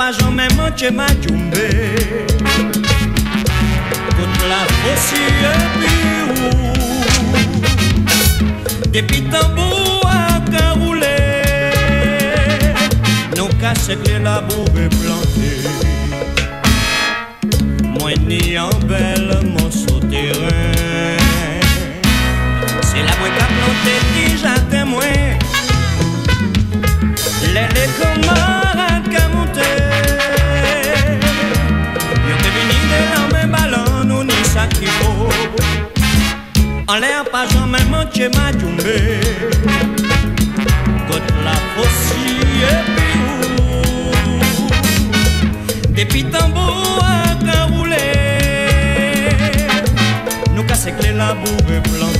pageant même anche majumbe Toute la fossi e piou Depi tambou a karoule Nou ka sekle la boube plante Mwen ni an bel monso teren Se la mwen ka plante ki jaten mwen Lè lè kon l'air pas jamais manqué ma djoumé Côte la fossi et puis Depuis tambour à rouler Nous casse clé la boue blanche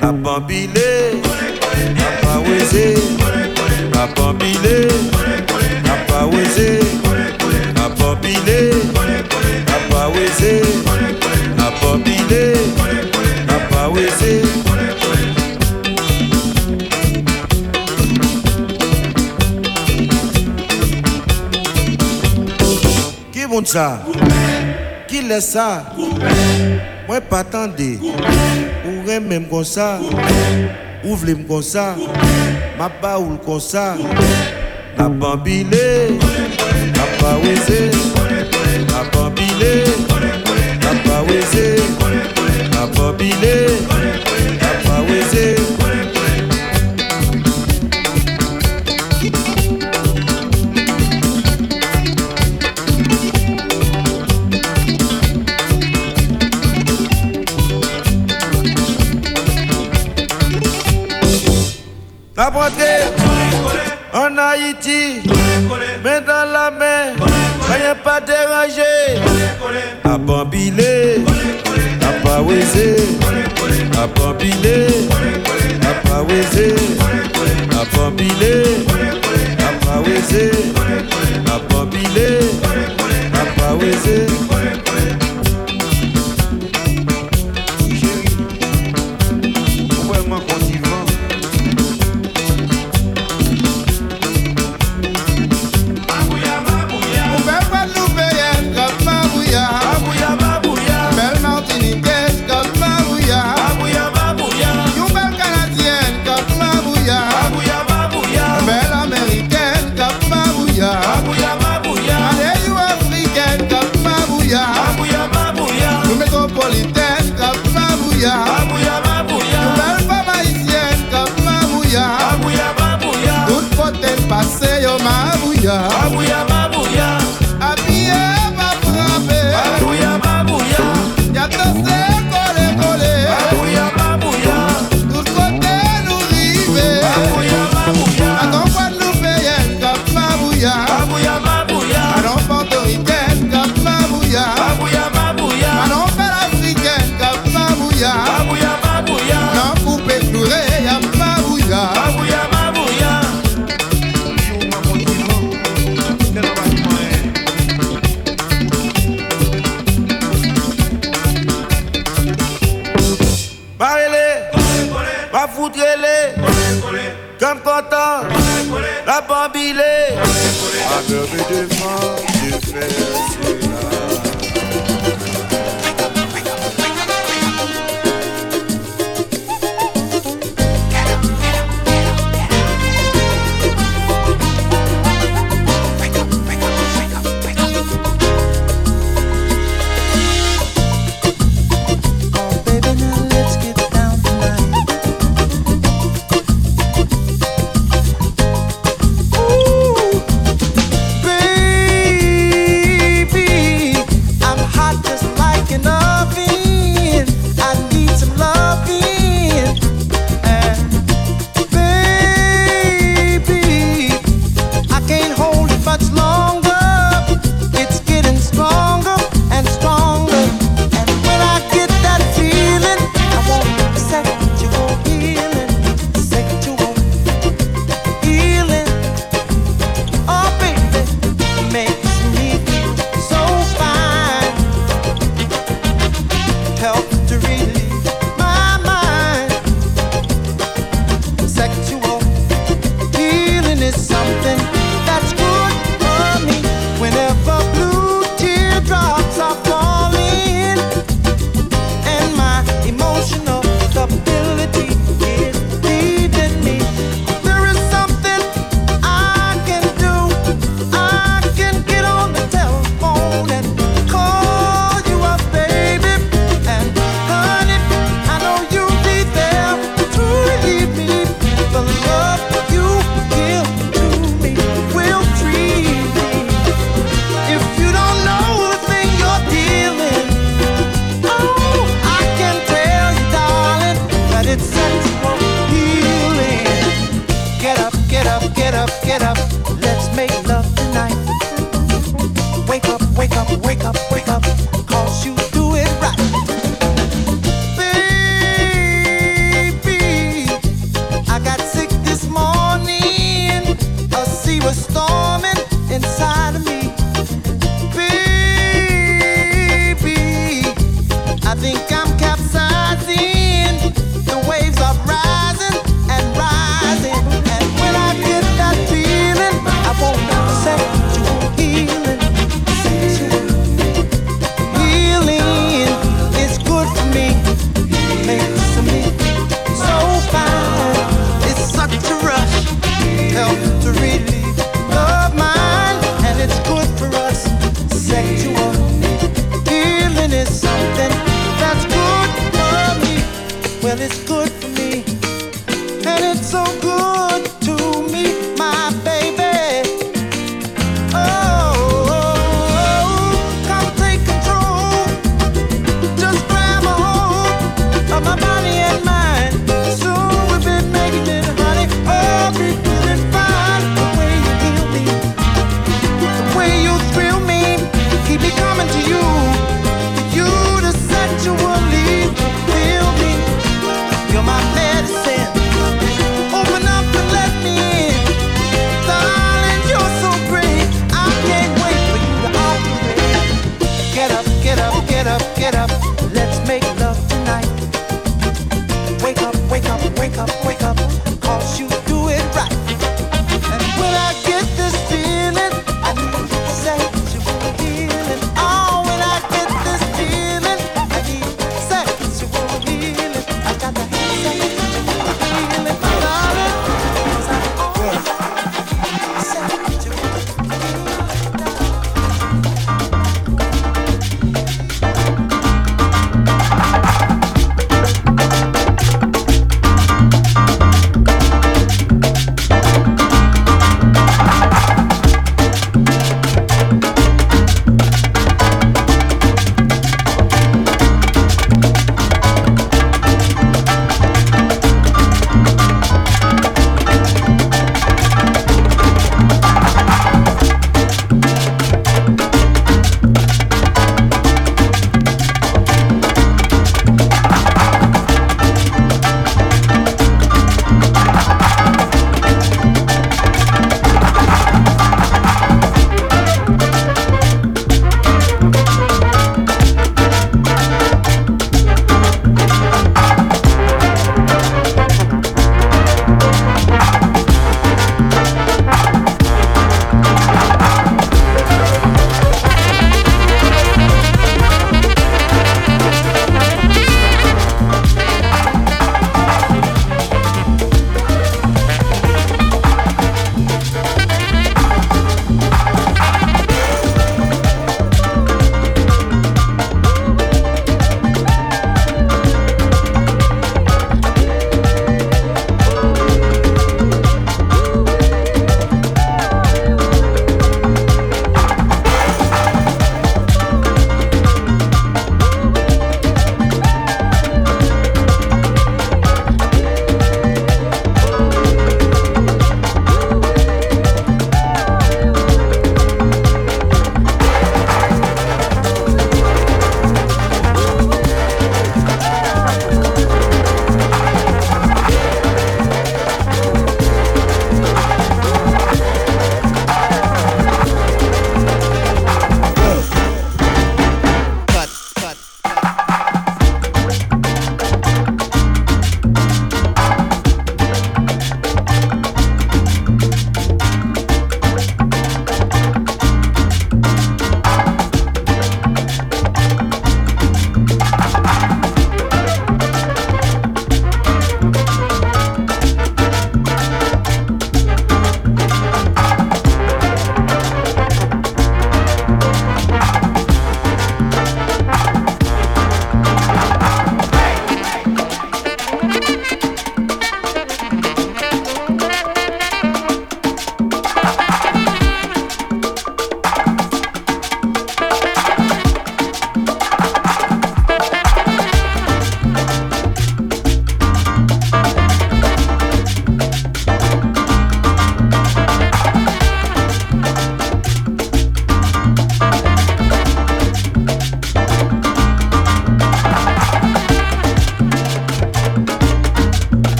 Apambile, apaweze, apambile, apaweze, apambile, apaweze, apambile, apaweze. Qui monte ça? Qui laisse ça? Moi pas attendre. remè m kon sa, ou vle m kon sa, ma pa ou l kon sa, na bambile, na pa wese, na bambile, na pa wese, na bambile, na pa wese. a dérangé, a bambilé, a pas osé, a bambilé, a pas a bambilé, a pas.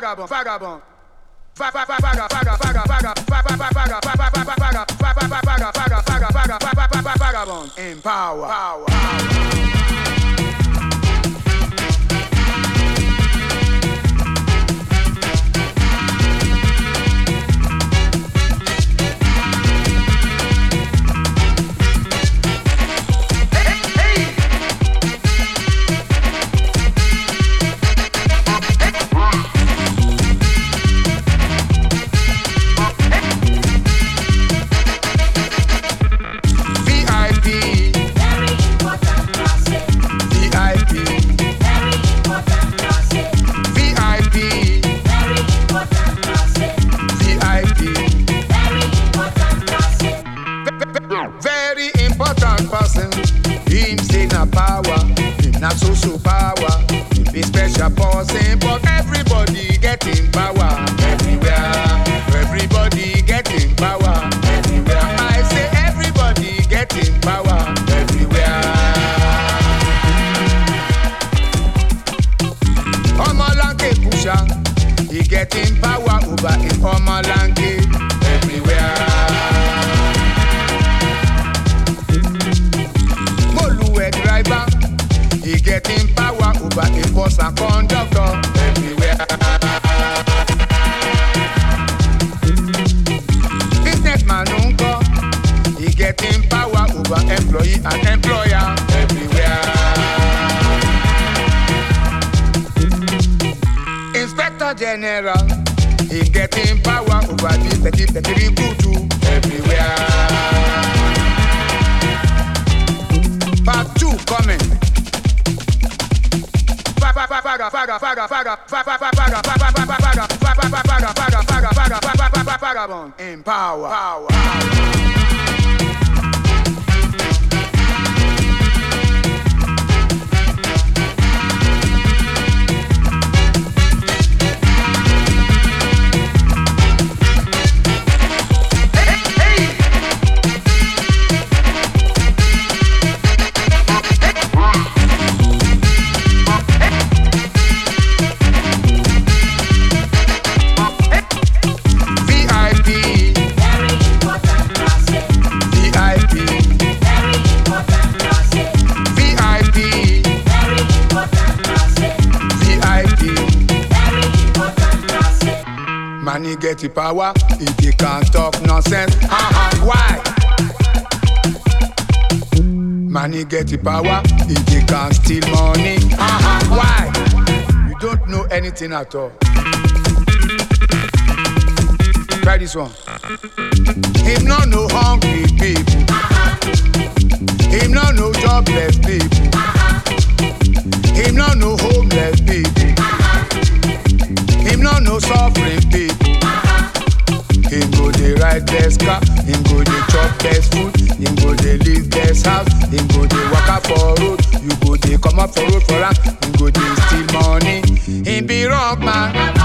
vagabond. nothing. Try this one. Him no no hungry people. Him no no jobless people. Him no no homeless people. Him no no suffering people. Him go the right best car. Him go the chop best food. Him go the live best house. Him go the waka for road. You go the come up for road for am. Him go the steal money. be wrong, man.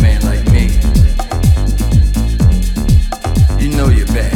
Man like me. You know you're bad.